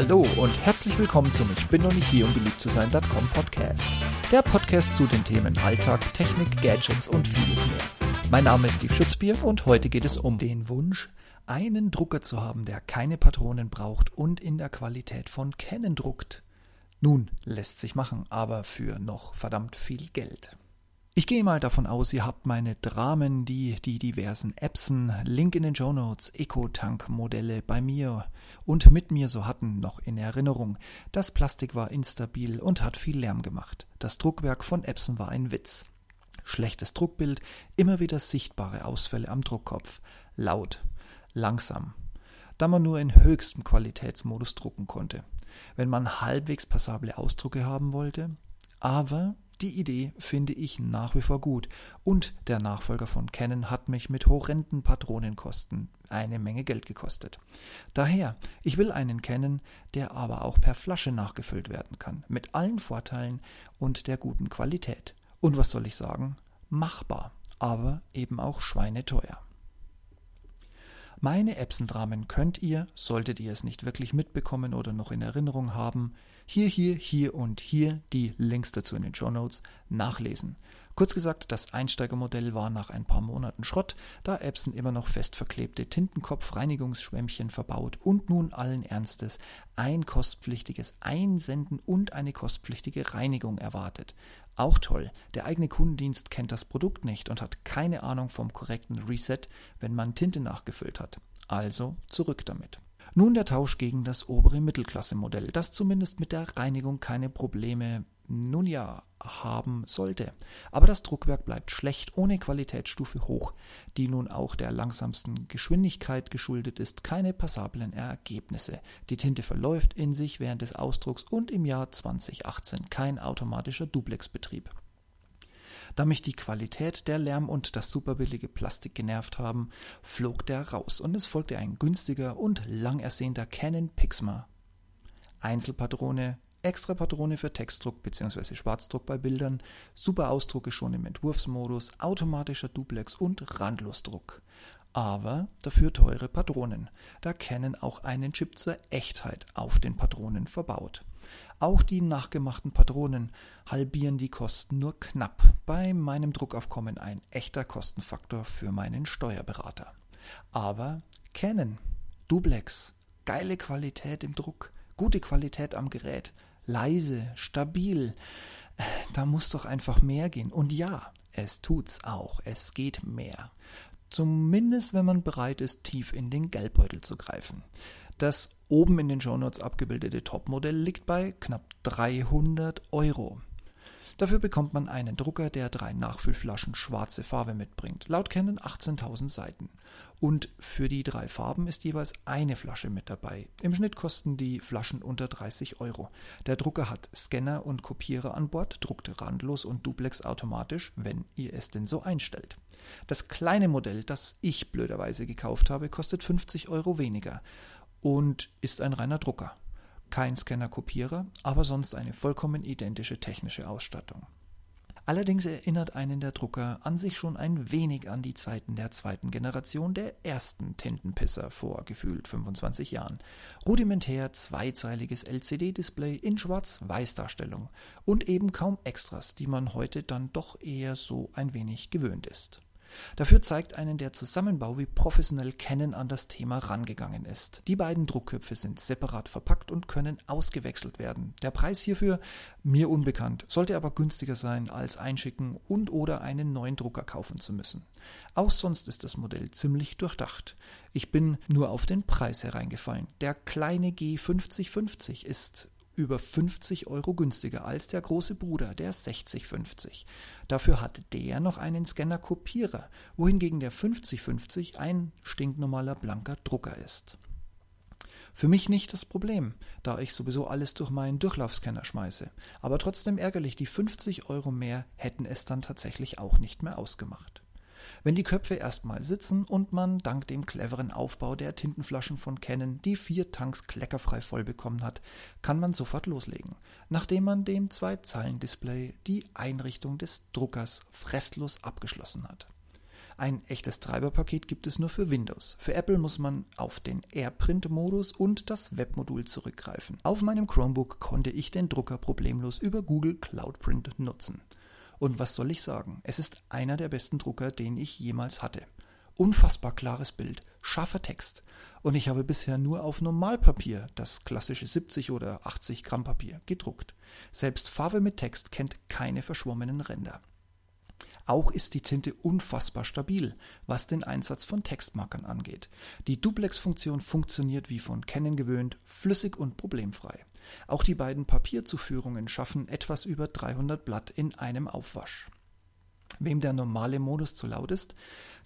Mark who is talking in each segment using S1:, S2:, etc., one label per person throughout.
S1: Hallo und herzlich willkommen zum Ich bin noch nicht hier, um beliebt zu sein.com Podcast. Der Podcast zu den Themen Alltag, Technik, Gadgets und vieles mehr. Mein Name ist Steve Schutzbier und heute geht es um den Wunsch, einen Drucker zu haben, der keine Patronen braucht und in der Qualität von Canon druckt. Nun, lässt sich machen, aber für noch verdammt viel Geld. Ich gehe mal davon aus, ihr habt meine Dramen, die die diversen Epson, Link in den Show Notes, Eco-Tank-Modelle bei mir und mit mir so hatten, noch in Erinnerung. Das Plastik war instabil und hat viel Lärm gemacht. Das Druckwerk von Epson war ein Witz. Schlechtes Druckbild, immer wieder sichtbare Ausfälle am Druckkopf. Laut, langsam. Da man nur in höchstem Qualitätsmodus drucken konnte. Wenn man halbwegs passable Ausdrucke haben wollte. Aber die Idee finde ich nach wie vor gut und der Nachfolger von Canon hat mich mit horrenden Patronenkosten eine Menge Geld gekostet. Daher, ich will einen Canon, der aber auch per Flasche nachgefüllt werden kann, mit allen Vorteilen und der guten Qualität. Und was soll ich sagen? Machbar, aber eben auch schweineteuer. Meine Epson-Dramen könnt ihr, solltet ihr es nicht wirklich mitbekommen oder noch in Erinnerung haben, hier, hier, hier und hier die Links dazu in den Show Notes nachlesen. Kurz gesagt, das Einsteigermodell war nach ein paar Monaten Schrott, da Epson immer noch fest verklebte Tintenkopf-Reinigungsschwämmchen verbaut und nun allen Ernstes ein kostpflichtiges Einsenden und eine kostpflichtige Reinigung erwartet. Auch toll, der eigene Kundendienst kennt das Produkt nicht und hat keine Ahnung vom korrekten Reset, wenn man Tinte nachgefüllt hat. Also zurück damit. Nun der Tausch gegen das obere Mittelklasse-Modell, das zumindest mit der Reinigung keine Probleme, nun ja, haben sollte. Aber das Druckwerk bleibt schlecht, ohne Qualitätsstufe hoch, die nun auch der langsamsten Geschwindigkeit geschuldet ist, keine passablen Ergebnisse. Die Tinte verläuft in sich während des Ausdrucks und im Jahr 2018 kein automatischer Duplexbetrieb. Da mich die Qualität, der Lärm und das superbillige Plastik genervt haben, flog der raus und es folgte ein günstiger und lang ersehnter Canon Pixma. Einzelpatrone, extra Patrone für Textdruck bzw. Schwarzdruck bei Bildern, super Ausdrucke schon im Entwurfsmodus, automatischer Duplex und Randlosdruck. Aber dafür teure Patronen, da Canon auch einen Chip zur Echtheit auf den Patronen verbaut. Auch die nachgemachten Patronen halbieren die Kosten nur knapp. Bei meinem Druckaufkommen ein echter Kostenfaktor für meinen Steuerberater. Aber Canon, Dublex, geile Qualität im Druck, gute Qualität am Gerät, leise, stabil. Da muss doch einfach mehr gehen. Und ja, es tut's auch. Es geht mehr. Zumindest wenn man bereit ist, tief in den Geldbeutel zu greifen. Das oben in den Shownotes abgebildete Topmodell liegt bei knapp 300 Euro. Dafür bekommt man einen Drucker, der drei Nachfüllflaschen schwarze Farbe mitbringt. Laut Canon 18.000 Seiten. Und für die drei Farben ist jeweils eine Flasche mit dabei. Im Schnitt kosten die Flaschen unter 30 Euro. Der Drucker hat Scanner und Kopierer an Bord, druckt randlos und duplex automatisch, wenn ihr es denn so einstellt. Das kleine Modell, das ich blöderweise gekauft habe, kostet 50 Euro weniger und ist ein reiner Drucker. Kein Scanner-Kopierer, aber sonst eine vollkommen identische technische Ausstattung. Allerdings erinnert einen der Drucker an sich schon ein wenig an die Zeiten der zweiten Generation der ersten Tintenpisser vor gefühlt 25 Jahren. Rudimentär zweizeiliges LCD-Display in Schwarz-Weiß-Darstellung und eben kaum Extras, die man heute dann doch eher so ein wenig gewöhnt ist. Dafür zeigt einen der Zusammenbau, wie professionell Canon an das Thema rangegangen ist. Die beiden Druckköpfe sind separat verpackt und können ausgewechselt werden. Der Preis hierfür mir unbekannt, sollte aber günstiger sein, als einschicken und oder einen neuen Drucker kaufen zu müssen. Auch sonst ist das Modell ziemlich durchdacht. Ich bin nur auf den Preis hereingefallen. Der kleine G5050 ist über 50 Euro günstiger als der große Bruder, der 6050. Dafür hat der noch einen Scanner-Kopierer, wohingegen der 5050 ein stinknormaler blanker Drucker ist. Für mich nicht das Problem, da ich sowieso alles durch meinen Durchlaufscanner schmeiße. Aber trotzdem ärgerlich, die 50 Euro mehr hätten es dann tatsächlich auch nicht mehr ausgemacht. Wenn die Köpfe erstmal sitzen und man dank dem cleveren Aufbau der Tintenflaschen von Canon die vier Tanks kleckerfrei voll bekommen hat, kann man sofort loslegen, nachdem man dem Zwei-Zeilen-Display die Einrichtung des Druckers fresslos abgeschlossen hat. Ein echtes Treiberpaket gibt es nur für Windows. Für Apple muss man auf den AirPrint-Modus und das Webmodul zurückgreifen. Auf meinem Chromebook konnte ich den Drucker problemlos über Google Cloud Print nutzen. Und was soll ich sagen? Es ist einer der besten Drucker, den ich jemals hatte. Unfassbar klares Bild, scharfer Text. Und ich habe bisher nur auf Normalpapier, das klassische 70 oder 80 Gramm Papier, gedruckt. Selbst Farbe mit Text kennt keine verschwommenen Ränder. Auch ist die Tinte unfassbar stabil, was den Einsatz von Textmarkern angeht. Die Duplex-Funktion funktioniert wie von Canon gewöhnt, flüssig und problemfrei. Auch die beiden Papierzuführungen schaffen etwas über 300 Blatt in einem Aufwasch. Wem der normale Modus zu laut ist,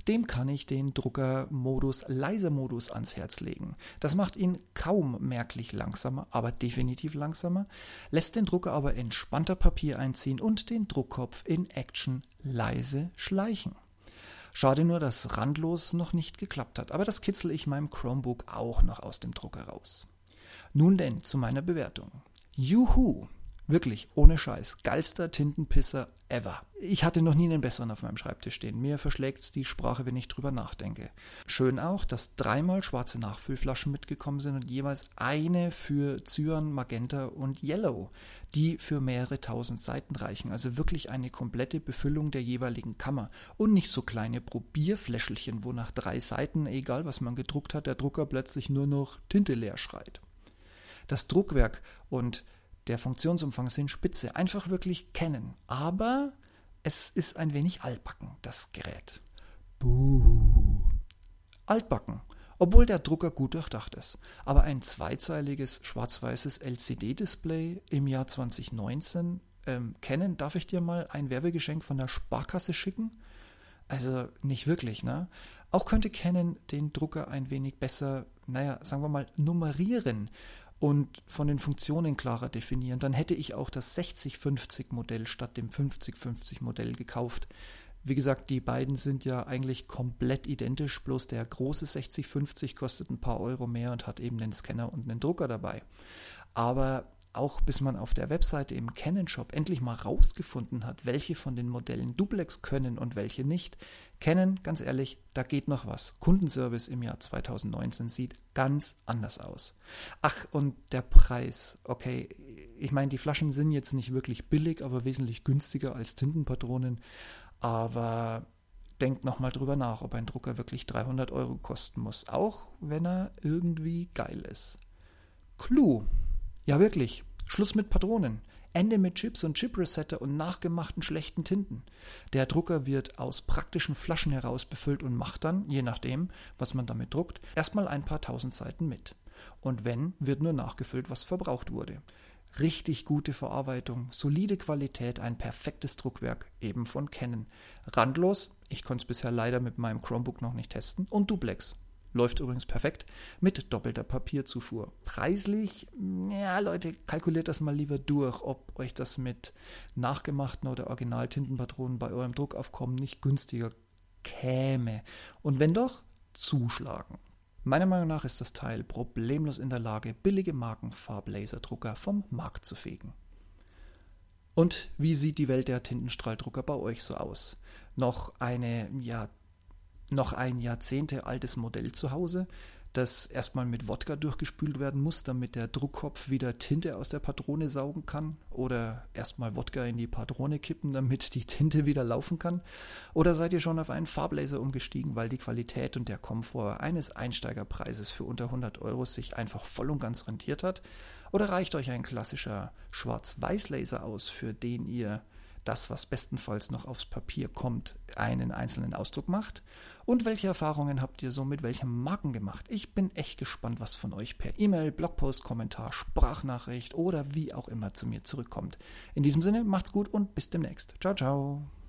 S1: dem kann ich den Druckermodus leiser Modus ans Herz legen. Das macht ihn kaum merklich langsamer, aber definitiv langsamer, lässt den Drucker aber entspannter Papier einziehen und den Druckkopf in Action leise schleichen. Schade nur, dass randlos noch nicht geklappt hat, aber das kitzel ich meinem Chromebook auch noch aus dem Drucker raus. Nun denn zu meiner Bewertung. Juhu! Wirklich, ohne Scheiß. Geilster Tintenpisser ever. Ich hatte noch nie einen besseren auf meinem Schreibtisch stehen. Mir verschlägt's die Sprache, wenn ich drüber nachdenke. Schön auch, dass dreimal schwarze Nachfüllflaschen mitgekommen sind und jeweils eine für Cyan, Magenta und Yellow, die für mehrere tausend Seiten reichen. Also wirklich eine komplette Befüllung der jeweiligen Kammer und nicht so kleine Probierfläschelchen, wo nach drei Seiten, egal was man gedruckt hat, der Drucker plötzlich nur noch Tinte leer schreit. Das Druckwerk und der Funktionsumfang sind spitze. Einfach wirklich kennen. Aber es ist ein wenig altbacken, das Gerät. Buh. Altbacken. Obwohl der Drucker gut durchdacht ist. Aber ein zweizeiliges schwarz-weißes LCD-Display im Jahr 2019 ähm, kennen, darf ich dir mal ein Werbegeschenk von der Sparkasse schicken? Also nicht wirklich, ne? Auch könnte Canon den Drucker ein wenig besser, naja, sagen wir mal, nummerieren und von den Funktionen klarer definieren, dann hätte ich auch das 6050 Modell statt dem 5050 Modell gekauft. Wie gesagt, die beiden sind ja eigentlich komplett identisch, bloß der große 6050 kostet ein paar Euro mehr und hat eben den Scanner und einen Drucker dabei. Aber auch bis man auf der Webseite im Canon Shop endlich mal rausgefunden hat, welche von den Modellen Duplex können und welche nicht. Canon, ganz ehrlich, da geht noch was. Kundenservice im Jahr 2019 sieht ganz anders aus. Ach, und der Preis. Okay, ich meine, die Flaschen sind jetzt nicht wirklich billig, aber wesentlich günstiger als Tintenpatronen. Aber denkt nochmal drüber nach, ob ein Drucker wirklich 300 Euro kosten muss, auch wenn er irgendwie geil ist. Clue. Ja, wirklich. Schluss mit Patronen. Ende mit Chips und Chip-Resetter und nachgemachten schlechten Tinten. Der Drucker wird aus praktischen Flaschen heraus befüllt und macht dann, je nachdem, was man damit druckt, erstmal ein paar tausend Seiten mit. Und wenn, wird nur nachgefüllt, was verbraucht wurde. Richtig gute Verarbeitung, solide Qualität, ein perfektes Druckwerk, eben von Canon. Randlos, ich konnte es bisher leider mit meinem Chromebook noch nicht testen, und Duplex. Läuft übrigens perfekt mit doppelter Papierzufuhr. Preislich, ja Leute, kalkuliert das mal lieber durch, ob euch das mit nachgemachten oder Original-Tintenpatronen bei eurem Druckaufkommen nicht günstiger käme. Und wenn doch, zuschlagen. Meiner Meinung nach ist das Teil problemlos in der Lage, billige Markenfarblaserdrucker vom Markt zu fegen. Und wie sieht die Welt der Tintenstrahldrucker bei euch so aus? Noch eine ja, noch ein Jahrzehnte altes Modell zu Hause, das erstmal mit Wodka durchgespült werden muss, damit der Druckkopf wieder Tinte aus der Patrone saugen kann. Oder erstmal Wodka in die Patrone kippen, damit die Tinte wieder laufen kann. Oder seid ihr schon auf einen Farblaser umgestiegen, weil die Qualität und der Komfort eines Einsteigerpreises für unter 100 Euro sich einfach voll und ganz rentiert hat? Oder reicht euch ein klassischer Schwarz-Weiß-Laser aus, für den ihr das, was bestenfalls noch aufs Papier kommt, einen einzelnen Ausdruck macht? Und welche Erfahrungen habt ihr so mit welchen Marken gemacht? Ich bin echt gespannt, was von euch per E-Mail, Blogpost, Kommentar, Sprachnachricht oder wie auch immer zu mir zurückkommt. In diesem Sinne, macht's gut und bis demnächst. Ciao, ciao.